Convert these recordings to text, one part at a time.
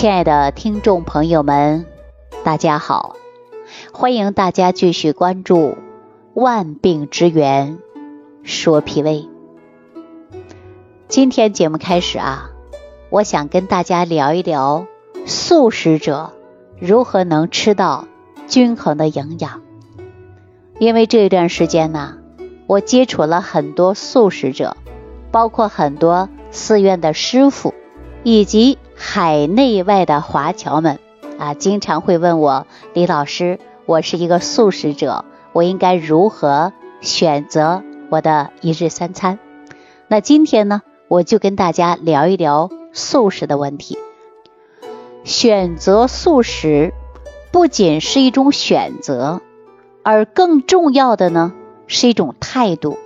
亲爱的听众朋友们，大家好！欢迎大家继续关注《万病之源说脾胃》。今天节目开始啊，我想跟大家聊一聊素食者如何能吃到均衡的营养。因为这一段时间呢，我接触了很多素食者，包括很多寺院的师傅，以及海内外的华侨们啊，经常会问我李老师，我是一个素食者，我应该如何选择我的一日三餐？那今天呢，我就跟大家聊一聊素食的问题。选择素食不仅是一种选择。而更重要的呢，是一种态度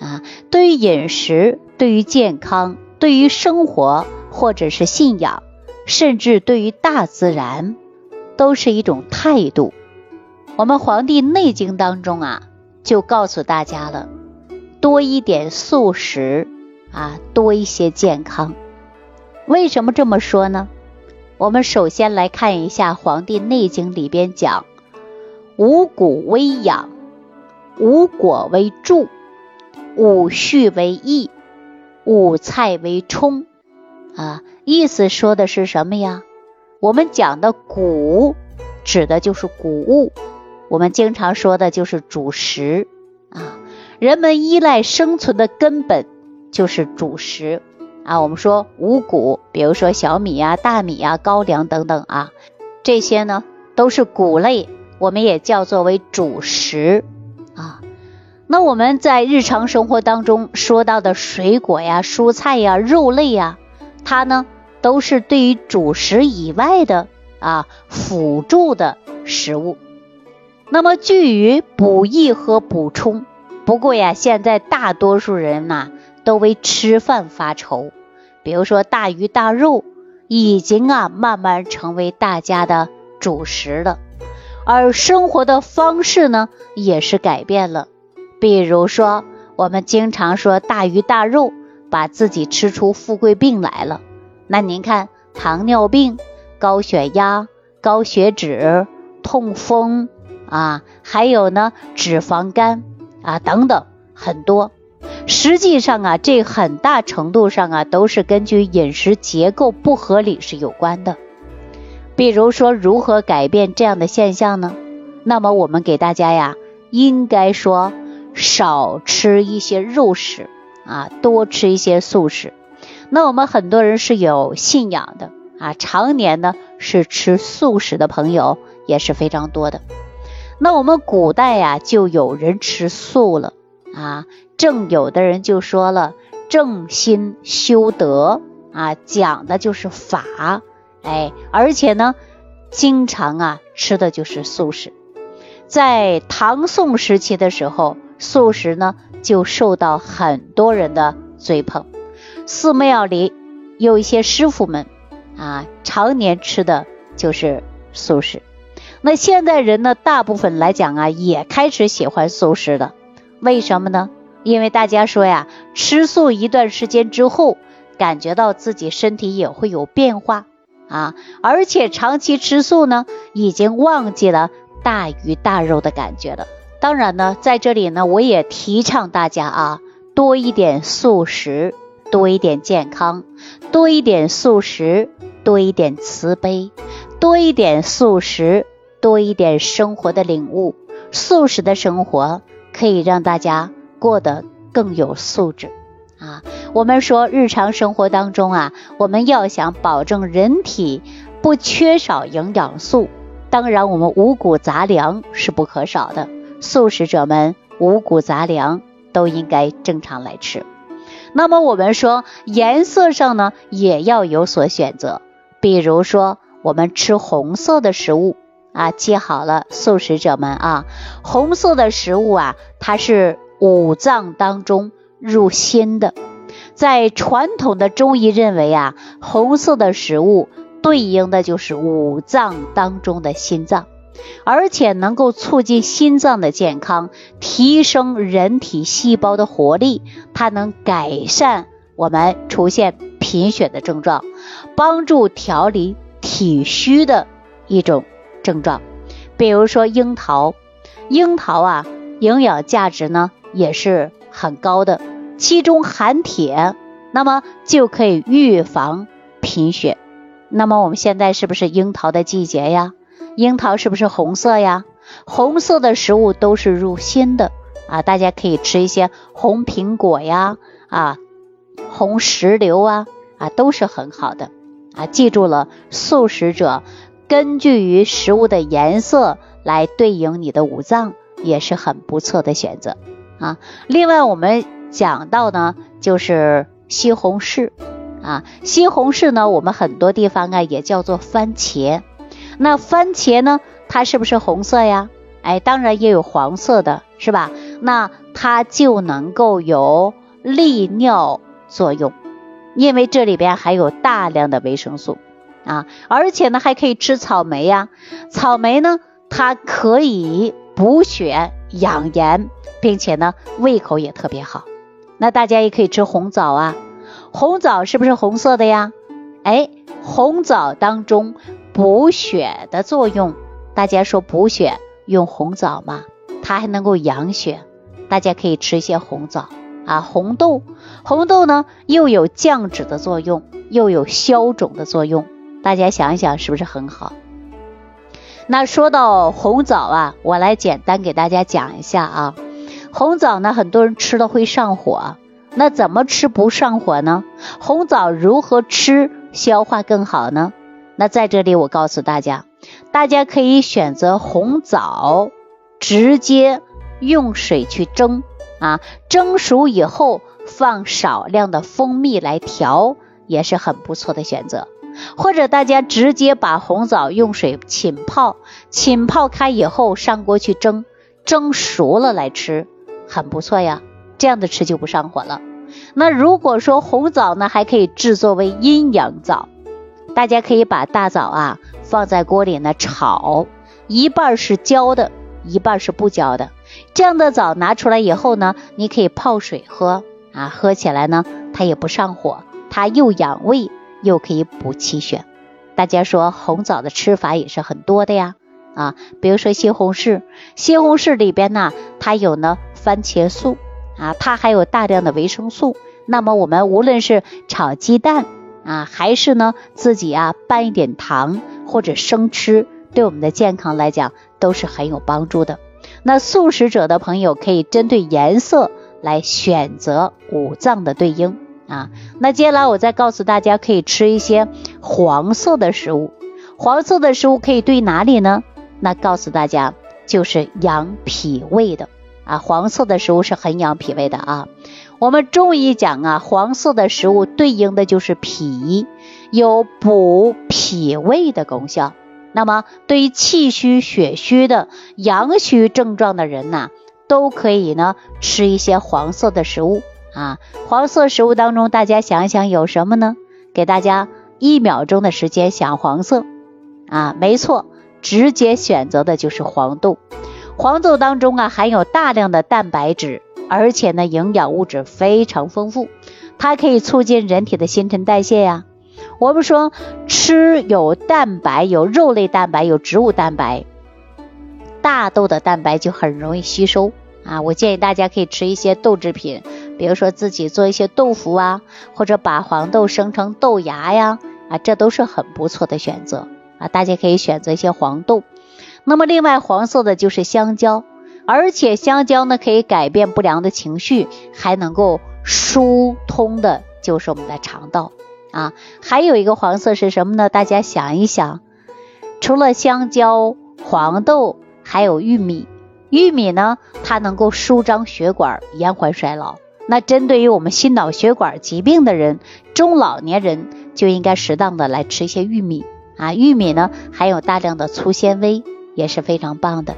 啊，对于饮食、对于健康、对于生活，或者是信仰，甚至对于大自然，都是一种态度。我们《黄帝内经》当中啊，就告诉大家了，多一点素食啊，多一些健康。为什么这么说呢？我们首先来看一下《黄帝内经》里边讲。五谷为养，五果为助，五畜为益，五菜为充。啊，意思说的是什么呀？我们讲的谷，指的就是谷物，我们经常说的就是主食啊。人们依赖生存的根本就是主食啊。我们说五谷，比如说小米呀、大米呀、高粱等等啊，这些呢都是谷类。我们也叫作为主食啊，那我们在日常生活当中说到的水果呀、蔬菜呀、肉类呀，它呢都是对于主食以外的啊辅助的食物。那么据于补益和补充，不过呀，现在大多数人呐都为吃饭发愁，比如说大鱼大肉已经啊慢慢成为大家的主食了。而生活的方式呢，也是改变了。比如说，我们经常说大鱼大肉，把自己吃出富贵病来了。那您看，糖尿病、高血压、高血脂、痛风啊，还有呢，脂肪肝啊等等很多。实际上啊，这很大程度上啊，都是根据饮食结构不合理是有关的。比如说，如何改变这样的现象呢？那么我们给大家呀，应该说少吃一些肉食啊，多吃一些素食。那我们很多人是有信仰的啊，常年呢是吃素食的朋友也是非常多的。那我们古代呀就有人吃素了啊，正有的人就说了，正心修德啊，讲的就是法。哎，而且呢，经常啊吃的就是素食。在唐宋时期的时候，素食呢就受到很多人的追捧。寺庙里有一些师傅们啊，常年吃的就是素食。那现代人呢，大部分来讲啊，也开始喜欢素食了。为什么呢？因为大家说呀，吃素一段时间之后，感觉到自己身体也会有变化。啊，而且长期吃素呢，已经忘记了大鱼大肉的感觉了。当然呢，在这里呢，我也提倡大家啊，多一点素食，多一点健康，多一点素食，多一点慈悲，多一点素食，多一点生活的领悟。素食的生活可以让大家过得更有素质。啊，我们说日常生活当中啊，我们要想保证人体不缺少营养素，当然我们五谷杂粮是不可少的。素食者们五谷杂粮都应该正常来吃。那么我们说颜色上呢，也要有所选择，比如说我们吃红色的食物啊，记好了，素食者们啊，红色的食物啊，它是五脏当中。入心的，在传统的中医认为啊，红色的食物对应的就是五脏当中的心脏，而且能够促进心脏的健康，提升人体细胞的活力，它能改善我们出现贫血的症状，帮助调理体虚的一种症状。比如说樱桃，樱桃啊，营养价值呢也是很高的，其中含铁，那么就可以预防贫血。那么我们现在是不是樱桃的季节呀？樱桃是不是红色呀？红色的食物都是入心的啊，大家可以吃一些红苹果呀，啊，红石榴啊，啊，都是很好的啊。记住了，素食者根据于食物的颜色来对应你的五脏，也是很不错的选择啊。另外，我们讲到呢，就是西红柿啊，西红柿呢，我们很多地方啊也叫做番茄。那番茄呢？它是不是红色呀？哎，当然也有黄色的，是吧？那它就能够有利尿作用，因为这里边含有大量的维生素啊，而且呢还可以吃草莓呀。草莓呢，它可以补血养颜，并且呢胃口也特别好。那大家也可以吃红枣啊，红枣是不是红色的呀？哎，红枣当中。补血的作用，大家说补血用红枣嘛，它还能够养血，大家可以吃一些红枣啊。红豆，红豆呢又有降脂的作用，又有消肿的作用，大家想一想是不是很好？那说到红枣啊，我来简单给大家讲一下啊。红枣呢，很多人吃了会上火，那怎么吃不上火呢？红枣如何吃消化更好呢？那在这里，我告诉大家，大家可以选择红枣，直接用水去蒸啊，蒸熟以后放少量的蜂蜜来调，也是很不错的选择。或者大家直接把红枣用水浸泡，浸泡开以后上锅去蒸，蒸熟了来吃，很不错呀。这样的吃就不上火了。那如果说红枣呢，还可以制作为阴阳枣。大家可以把大枣啊放在锅里呢炒，一半是焦的，一半是不焦的。这样的枣拿出来以后呢，你可以泡水喝啊，喝起来呢它也不上火，它又养胃又可以补气血。大家说红枣的吃法也是很多的呀啊，比如说西红柿，西红柿里边呢它有呢番茄素啊，它还有大量的维生素。那么我们无论是炒鸡蛋。啊，还是呢，自己啊拌一点糖或者生吃，对我们的健康来讲都是很有帮助的。那素食者的朋友可以针对颜色来选择五脏的对应啊。那接下来我再告诉大家，可以吃一些黄色的食物。黄色的食物可以对哪里呢？那告诉大家，就是养脾胃的啊。黄色的食物是很养脾胃的啊。我们中医讲啊，黄色的食物对应的就是脾，有补脾胃的功效。那么，对于气虚血虚的阳虚症状的人呐，都可以呢吃一些黄色的食物啊。黄色食物当中，大家想一想有什么呢？给大家一秒钟的时间想黄色啊，没错，直接选择的就是黄豆。黄豆当中啊，含有大量的蛋白质。而且呢，营养物质非常丰富，它可以促进人体的新陈代谢呀。我们说吃有蛋白，有肉类蛋白，有植物蛋白，大豆的蛋白就很容易吸收啊。我建议大家可以吃一些豆制品，比如说自己做一些豆腐啊，或者把黄豆生成豆芽呀，啊，这都是很不错的选择啊。大家可以选择一些黄豆。那么另外黄色的就是香蕉。而且香蕉呢，可以改变不良的情绪，还能够疏通的，就是我们的肠道啊。还有一个黄色是什么呢？大家想一想，除了香蕉、黄豆，还有玉米。玉米呢，它能够舒张血管，延缓衰老。那针对于我们心脑血管疾病的人，中老年人就应该适当的来吃一些玉米啊。玉米呢，含有大量的粗纤维，也是非常棒的。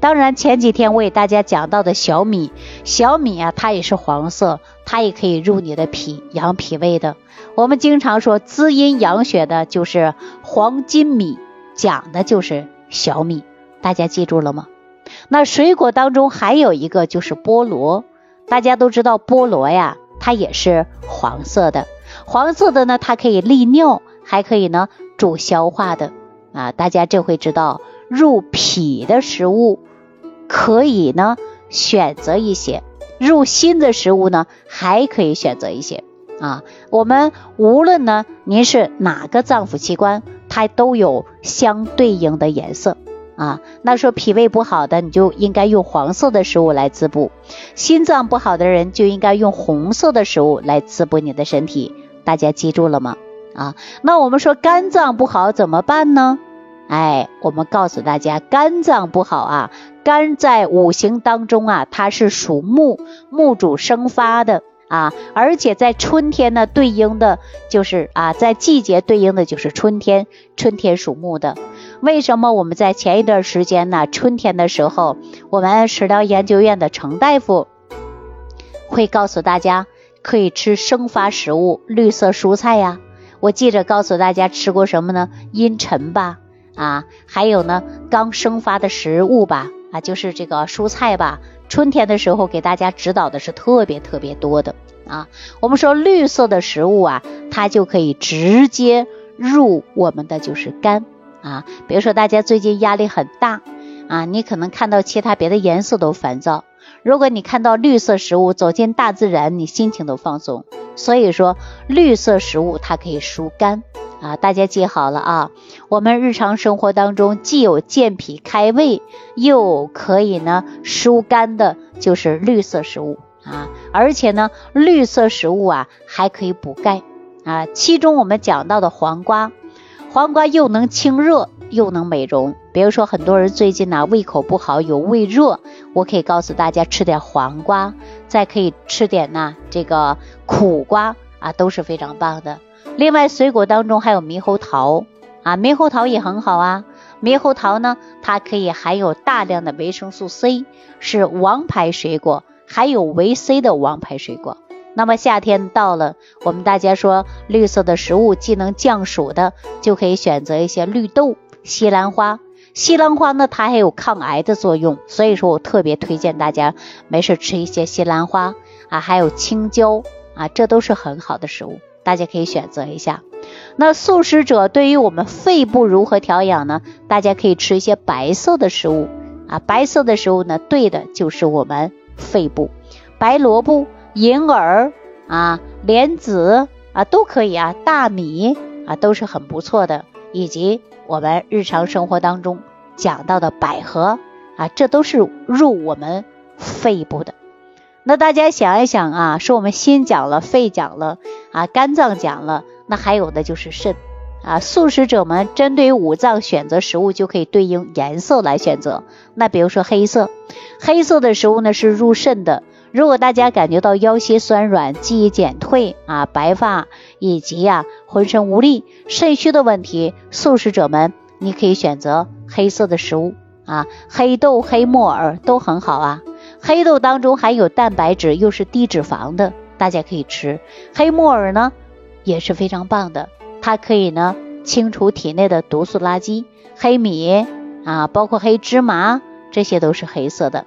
当然，前几天我给大家讲到的小米，小米啊，它也是黄色，它也可以入你的脾，养脾胃的。我们经常说滋阴养血的，就是黄金米，讲的就是小米，大家记住了吗？那水果当中还有一个就是菠萝，大家都知道菠萝呀，它也是黄色的，黄色的呢，它可以利尿，还可以呢助消化的啊。大家这回知道入脾的食物可以呢选择一些，入心的食物呢还可以选择一些啊。我们无论呢您是哪个脏腑器官，它都有相对应的颜色。啊，那说脾胃不好的，你就应该用黄色的食物来滋补；心脏不好的人就应该用红色的食物来滋补你的身体。大家记住了吗？啊，那我们说肝脏不好怎么办呢？哎，我们告诉大家，肝脏不好啊，肝在五行当中啊，它是属木，木主生发的啊，而且在春天呢，对应的就是啊，在季节对应的就是春天，春天属木的。为什么我们在前一段时间呢？春天的时候，我们食疗研究院的程大夫会告诉大家，可以吃生发食物、绿色蔬菜呀。我记着告诉大家吃过什么呢？茵陈吧，啊，还有呢，刚生发的食物吧，啊，就是这个蔬菜吧。春天的时候给大家指导的是特别特别多的啊。我们说绿色的食物啊，它就可以直接入我们的就是肝。啊，比如说大家最近压力很大啊，你可能看到其他别的颜色都烦躁。如果你看到绿色食物，走进大自然，你心情都放松。所以说，绿色食物它可以疏肝啊，大家记好了啊。我们日常生活当中既有健脾开胃，又可以呢疏肝的，就是绿色食物啊。而且呢，绿色食物啊还可以补钙啊。其中我们讲到的黄瓜。黄瓜又能清热又能美容，比如说很多人最近呢胃口不好有胃热，我可以告诉大家吃点黄瓜，再可以吃点呢这个苦瓜啊都是非常棒的。另外水果当中还有猕猴桃啊，猕猴桃也很好啊。猕猴桃呢它可以含有大量的维生素 C，是王牌水果，含有维 C 的王牌水果。那么夏天到了，我们大家说绿色的食物既能降暑的，就可以选择一些绿豆、西兰花。西兰花呢，它还有抗癌的作用，所以说我特别推荐大家没事吃一些西兰花啊，还有青椒啊，这都是很好的食物，大家可以选择一下。那素食者对于我们肺部如何调养呢？大家可以吃一些白色的食物啊，白色的食物呢，对的就是我们肺部，白萝卜。银耳啊，莲子啊，都可以啊，大米啊，都是很不错的，以及我们日常生活当中讲到的百合啊，这都是入我们肺部的。那大家想一想啊，说我们心讲了，肺讲了啊，肝脏讲了，那还有的就是肾啊。素食者们针对五脏选择食物，就可以对应颜色来选择。那比如说黑色，黑色的食物呢是入肾的。如果大家感觉到腰膝酸软、记忆减退啊、白发以及呀浑身无力、肾虚的问题，素食者们，你可以选择黑色的食物啊，黑豆、黑木耳都很好啊。黑豆当中含有蛋白质，又是低脂肪的，大家可以吃。黑木耳呢也是非常棒的，它可以呢清除体内的毒素垃圾。黑米啊，包括黑芝麻，这些都是黑色的。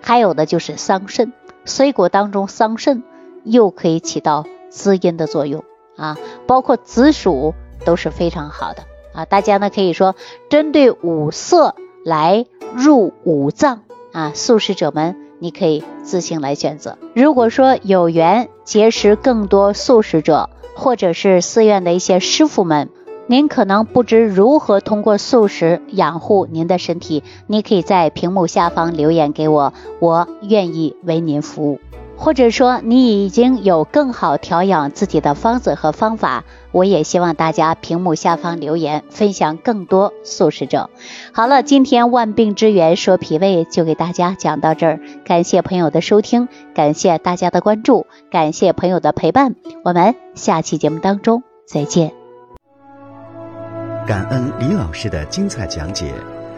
还有的就是桑葚，水果当中桑葚又可以起到滋阴的作用啊，包括紫薯都是非常好的啊。大家呢可以说针对五色来入五脏啊，素食者们你可以自行来选择。如果说有缘结识更多素食者，或者是寺院的一些师傅们。您可能不知如何通过素食养护您的身体，你可以在屏幕下方留言给我，我愿意为您服务。或者说你已经有更好调养自己的方子和方法，我也希望大家屏幕下方留言，分享更多素食者。好了，今天万病之源说脾胃就给大家讲到这儿，感谢朋友的收听，感谢大家的关注，感谢朋友的陪伴，我们下期节目当中再见。感恩李老师的精彩讲解。